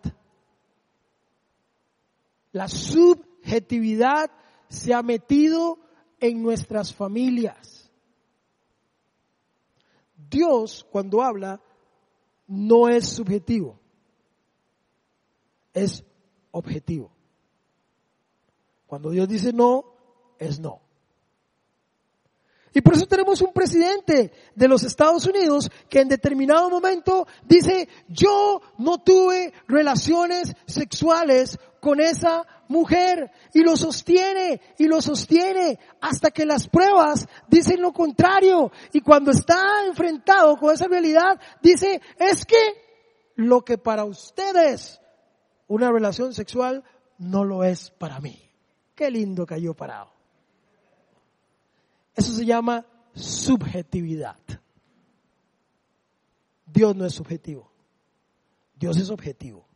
La subjetividad se ha metido en nuestras familias. Dios cuando habla no es subjetivo, es objetivo. Cuando Dios dice no, es no. Y por eso tenemos un presidente de los Estados Unidos que en determinado momento dice, yo no tuve relaciones sexuales con esa mujer. Y lo sostiene y lo sostiene hasta que las pruebas dicen lo contrario. Y cuando está enfrentado con esa realidad, dice, es que lo que para ustedes una relación sexual no lo es para mí. Qué lindo cayó parado. Eso se llama subjetividad. Dios no es subjetivo. Dios es objetivo.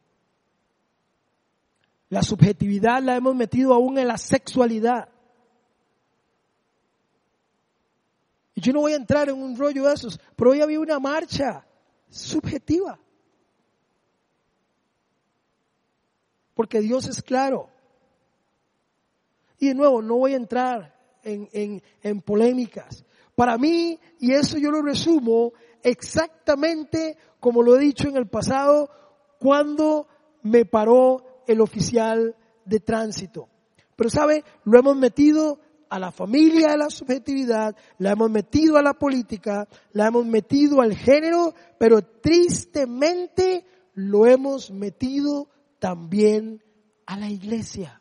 La subjetividad la hemos metido aún en la sexualidad. Y yo no voy a entrar en un rollo de esos, pero hoy había una marcha subjetiva. Porque Dios es claro. Y de nuevo, no voy a entrar en, polémicas. Para mí, y eso yo lo resumo exactamente como lo he dicho en el pasado, cuando me paró el oficial de tránsito. Pero sabe, lo hemos metido a la familia de la subjetividad, la hemos metido a la política, la hemos metido al género, pero tristemente lo hemos metido también a la iglesia.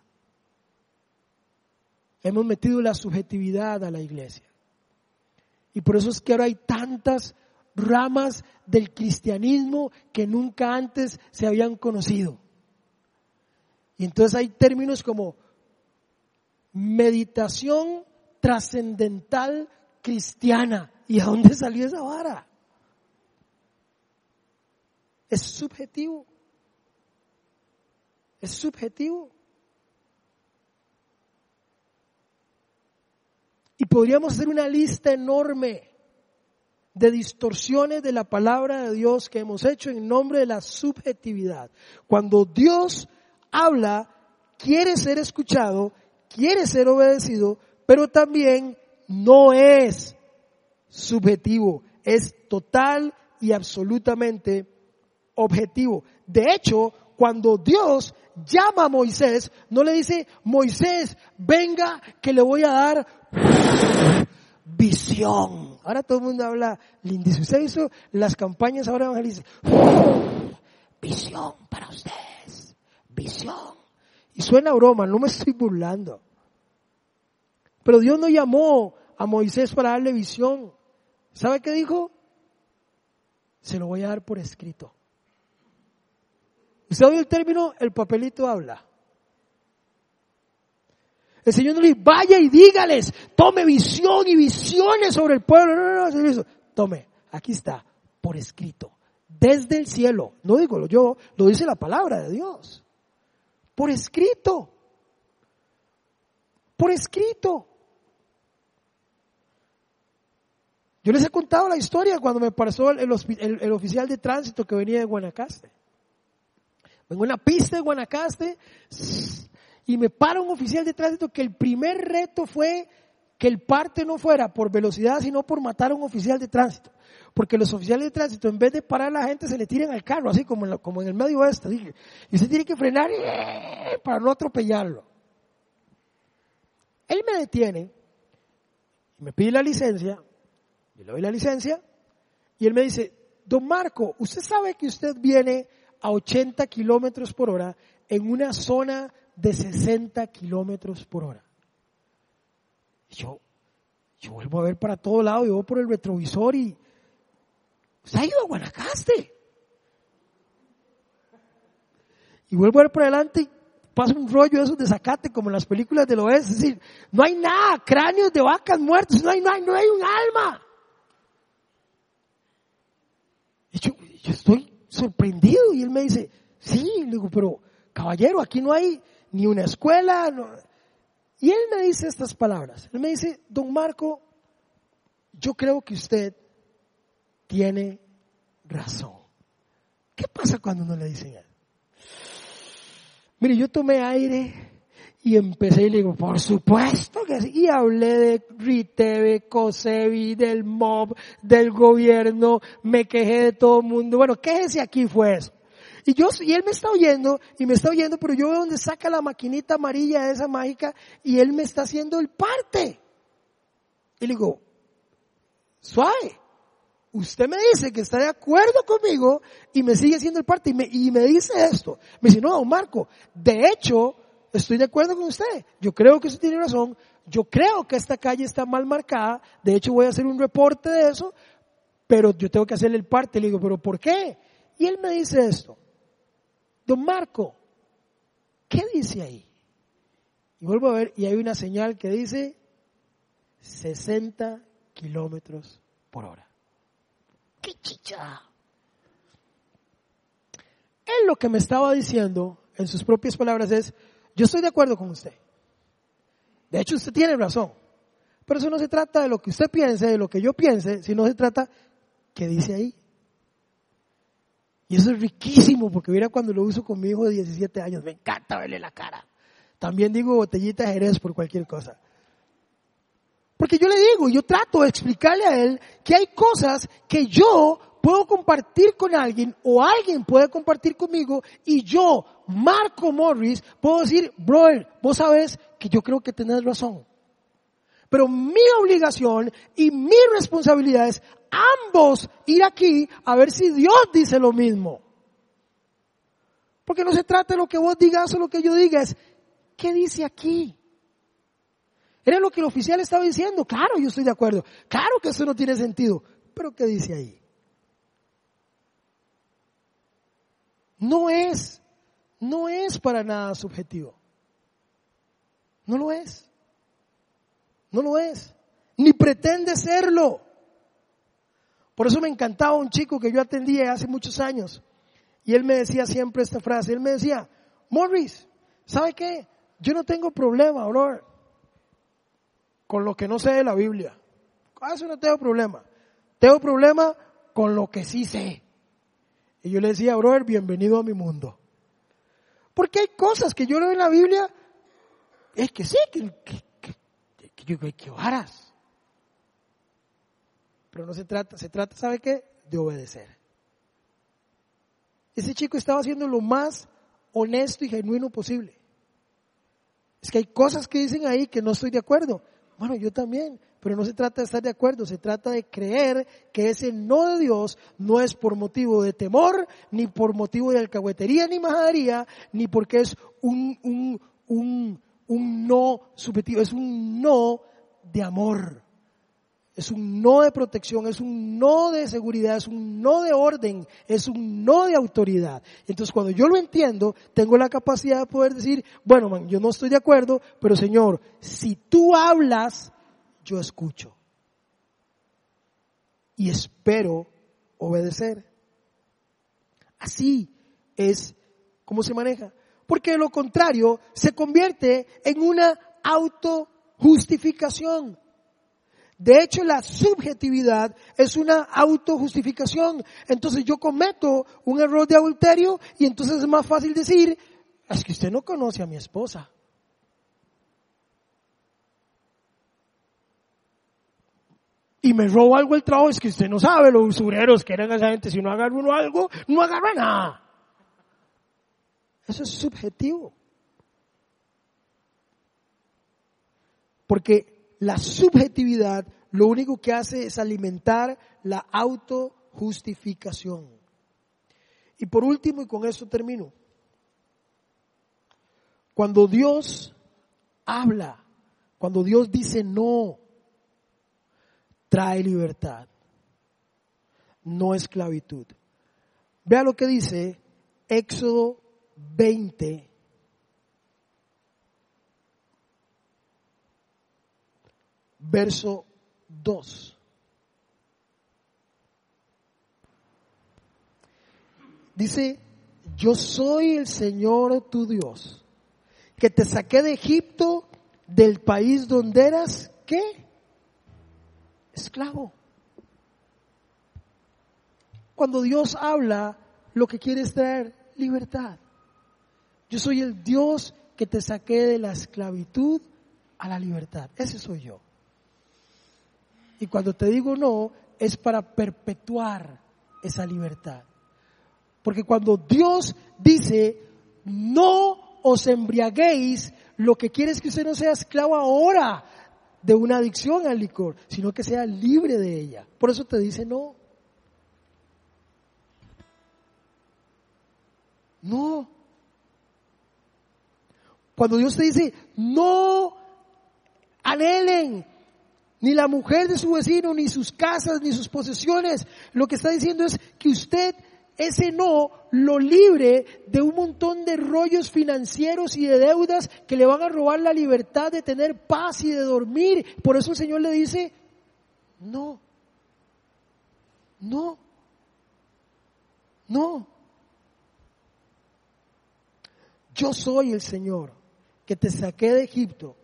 Hemos metido la subjetividad a la iglesia. Y por eso es que ahora hay tantas ramas del cristianismo que nunca antes se habían conocido. Y entonces hay términos como meditación trascendental cristiana. ¿Y a dónde salió esa vara? Es subjetivo. Es subjetivo. Y podríamos hacer una lista enorme de distorsiones de la palabra de Dios que hemos hecho en nombre de la subjetividad. Cuando Dios habla, quiere ser escuchado, quiere ser obedecido, pero también no es subjetivo, es total y absolutamente objetivo. De hecho, cuando Dios llama a Moisés, no le dice, Moisés, venga que le voy a dar visión. Ahora todo el mundo habla lindísimo. Usted hizo las campañas ahora evangelizan. Visión para ustedes. Visión. Y suena broma, no me estoy burlando. Pero Dios no llamó a Moisés para darle visión. ¿Sabe qué dijo? Se lo voy a dar por escrito. ¿Usted oye el término? El papelito habla. El Señor no le dice, vaya y dígales, tome visión y visiones sobre el pueblo. No, no, no. Tome, aquí está, por escrito, desde el cielo. No digo yo, lo dice la palabra de Dios. Por escrito. Por escrito. Yo les he contado la historia cuando me pasó el, el, oficial de tránsito que venía de Guanacaste. En una pista de Guanacaste y me para un oficial de tránsito que el primer reto fue que el parte no fuera por velocidad, sino por matar a un oficial de tránsito. Porque los oficiales de tránsito, en vez de parar a la gente, se le tiran al carro, así como en, el medio oeste. Y usted tiene que frenar eh, para no atropellarlo. Él me detiene y me pide la licencia, yo le doy la licencia, y él me dice, don Marco, usted sabe que usted viene a 80 kilómetros por hora en una zona de 60 kilómetros por hora. yo, yo vuelvo a ver para todo lado, yo voy por el retrovisor y se ha ido a Guanacaste. Y vuelvo a ver por adelante y pasa un rollo de esos de zacate como en las películas del oeste. Es decir, no hay nada, cráneos de vacas muertas, no hay, no hay, no hay un alma. Y yo, yo estoy sorprendido y él me dice, sí, le digo, pero caballero, aquí no hay ni una escuela. Y él me dice estas palabras. Él me dice, don Marco, yo creo que usted tiene razón. ¿Qué pasa cuando no le dicen eso? Mire, yo tomé aire y empecé y le digo, por supuesto que sí. Y hablé de RITEVE, COSEBI, del MOB, del gobierno, me quejé de todo el mundo. Bueno, quéjese aquí fue eso. Y yo, y él me está oyendo, y me está oyendo, pero yo veo donde saca la maquinita amarilla esa mágica, y él me está haciendo el parte. Y le digo, suave. Usted me dice que está de acuerdo conmigo y me sigue haciendo el parte y me, y me dice esto. Me dice, no, Marco, de hecho, estoy de acuerdo con usted. Yo creo que usted tiene razón. Yo creo que esta calle está mal marcada. De hecho, voy a hacer un reporte de eso, pero yo tengo que hacerle el parte. Le digo, pero ¿por qué? Y él me dice esto. Don Marco, ¿qué dice ahí? Y vuelvo a ver, y hay una señal que dice 60 kilómetros por hora. ¡Qué chicha! Él lo que me estaba diciendo, en sus propias palabras, es, yo estoy de acuerdo con usted. De hecho, usted tiene razón. Pero eso no se trata de lo que usted piense, de lo que yo piense, sino se trata, ¿qué dice ahí? Y eso es riquísimo porque mira cuando lo uso con mi hijo de 17 años, me encanta verle la cara. También digo botellita de Jerez por cualquier cosa. Porque yo le digo, yo trato de explicarle a él que hay cosas que yo puedo compartir con alguien o alguien puede compartir conmigo y yo, Marco Morris, puedo decir, brother, vos sabes que yo creo que tenés razón. Pero mi obligación y mi responsabilidad es ambos ir aquí a ver si Dios dice lo mismo. Porque no se trata de lo que vos digas o lo que yo diga, es ¿qué dice aquí? Era lo que el oficial estaba diciendo. Claro, yo estoy de acuerdo. Claro que eso no tiene sentido. Pero ¿qué dice ahí? No es, no es para nada subjetivo. No lo es. No lo es. Ni pretende serlo. Por eso me encantaba un chico que yo atendía hace muchos años. Y él me decía siempre esta frase. Él me decía, Morris, ¿sabe qué? Yo no tengo problema, con lo que no sé de la Biblia. Con eso no tengo problema. Tengo problema con lo que sí sé. Y yo le decía, brother, bienvenido a mi mundo. Porque hay cosas que yo leo en la Biblia, es que sí, que, que, que, que, que varas. Pero no se trata, se trata, ¿sabe qué? De obedecer. Ese chico estaba haciendo lo más honesto y genuino posible. Es que hay cosas que dicen ahí que no estoy de acuerdo. Bueno, yo también, pero no se trata de estar de acuerdo, se trata de creer que ese no de Dios no es por motivo de temor, ni por motivo de alcahuetería ni majadería, ni porque es un, un, un, un no subjetivo, es un no de amor. Es un no de protección, es un no de seguridad, es un no de orden, es un no de autoridad. Entonces cuando yo lo entiendo, tengo la capacidad de poder decir, bueno, man, yo no estoy de acuerdo, pero Señor, si tú hablas, yo escucho. Y espero obedecer. Así es como se maneja. Porque de lo contrario se convierte en una autojustificación De hecho, la subjetividad es una autojustificación. Entonces yo cometo un error de adulterio y entonces es más fácil decir, es que usted no conoce a mi esposa. Y me robo algo el trabajo, es que usted no sabe los usureros que eran esa gente, si no agarra uno algo, no agarra nada. Eso es subjetivo. Porque la subjetividad lo único que hace es alimentar la autojustificación. Y por último, y con esto termino, cuando Dios habla, cuando Dios dice no, trae libertad, no esclavitud. Vea lo que dice Éxodo 20, verso 2. Dice, yo soy el Señor tu Dios, que te saqué de Egipto, del país donde eras, ¿qué? Esclavo. Cuando Dios habla, lo que quiere es traer libertad. Yo soy el Dios que te saqué de la esclavitud a la libertad. Ese soy yo. Y cuando te digo no, es para perpetuar esa libertad. Porque cuando Dios dice, no os embriaguéis, lo que quiere es que usted no sea esclavo ahora de una adicción al licor, sino que sea libre de ella. Por eso te dice no. No. Cuando Dios te dice, no anhelen ni la mujer de su vecino, ni sus casas, ni sus posesiones, lo que está diciendo es que usted ese no lo libre de un montón de rollos financieros y de deudas que le van a robar la libertad de tener paz y de dormir. Por eso el Señor le dice, no, no, no. Yo soy el Señor que te saqué de Egipto,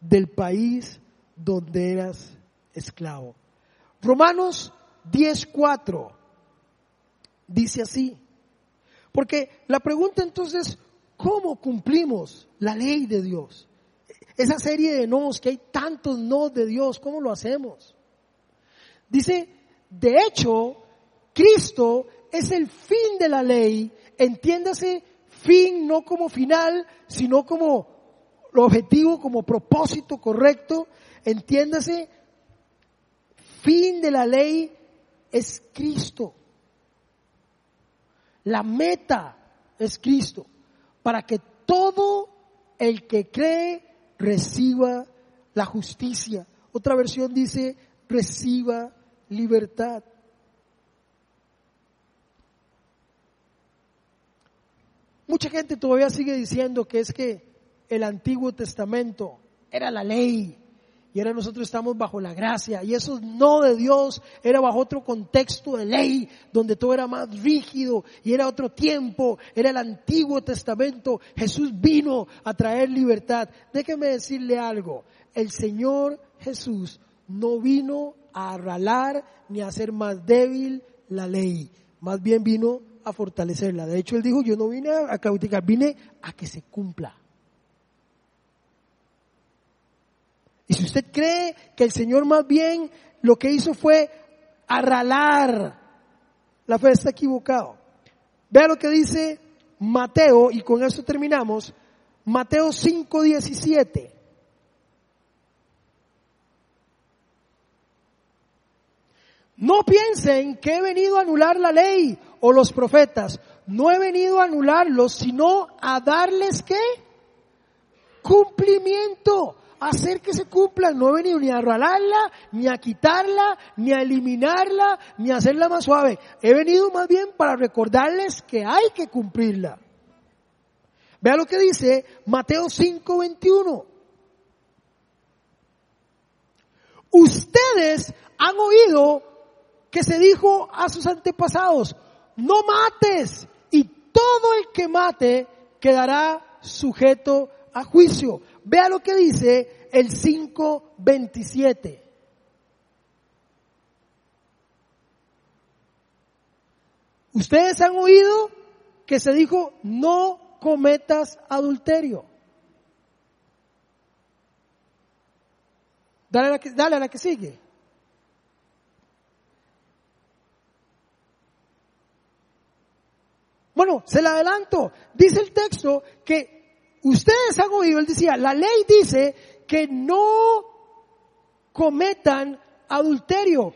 del país donde eras esclavo. Romanos 10.4 dice así. Porque la pregunta entonces, ¿cómo cumplimos la ley de Dios? Esa serie de nos, que hay tantos no de Dios, ¿cómo lo hacemos? Dice, de hecho, Cristo es el fin de la ley, entiéndase fin no como final, sino como objetivo, como propósito correcto, entiéndase, fin de la ley es Cristo. La meta es Cristo, para que todo el que cree reciba la justicia. Otra versión dice, reciba libertad. Mucha gente todavía sigue diciendo que es que el Antiguo Testamento era la ley, y ahora nosotros estamos bajo la gracia. Y eso no de Dios, era bajo otro contexto de ley, donde todo era más rígido y era otro tiempo, era el Antiguo Testamento. Jesús vino a traer libertad. Déjeme decirle algo, el Señor Jesús no vino a arralar ni a hacer más débil la ley, más bien vino a fortalecerla. De hecho, Él dijo, yo no vine a claudicar, vine a que se cumpla. Y si usted cree que el Señor más bien lo que hizo fue arralar, la fe está equivocado. Vea lo que dice Mateo, y con eso terminamos, Mateo 5:17. No piensen que he venido a anular la ley o los profetas. No he venido a anularlos, sino a darles qué? Cumplimiento hacer que se cumplan. No he venido ni a arralarla, ni a quitarla, ni a eliminarla, ni a hacerla más suave. He venido más bien para recordarles que hay que cumplirla. Vea lo que dice Mateo 5:21. Ustedes han oído que se dijo a sus antepasados, no mates y todo el que mate quedará sujeto a juicio. Vea lo que dice el 527. Ustedes han oído que se dijo, no cometas adulterio. Dale a la que, la que sigue. Bueno, se la adelanto. Dice el texto que ustedes han oído, él decía, la ley dice que no cometan adulterio.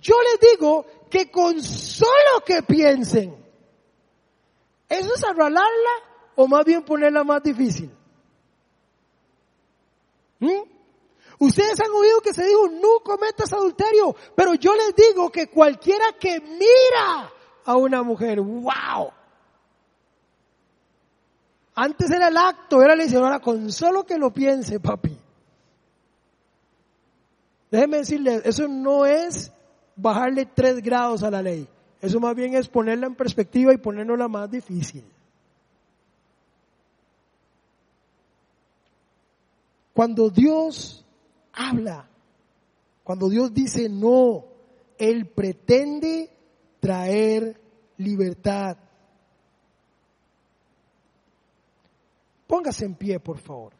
Yo les digo que con solo que piensen, ¿eso es arralarla o más bien ponerla más difícil? ¿Mm? Ustedes han oído que se dijo, no cometas adulterio, pero yo les digo que cualquiera que mira a una mujer, wow. Antes era el acto, era la decisión, ahora con solo que lo piense, papi. Déjeme decirle, eso no es bajarle tres grados a la ley. Eso más bien es ponerla en perspectiva y ponernos la más difícil. Cuando Dios habla, cuando Dios dice no, Él pretende traer libertad. Póngase en pie, por favor.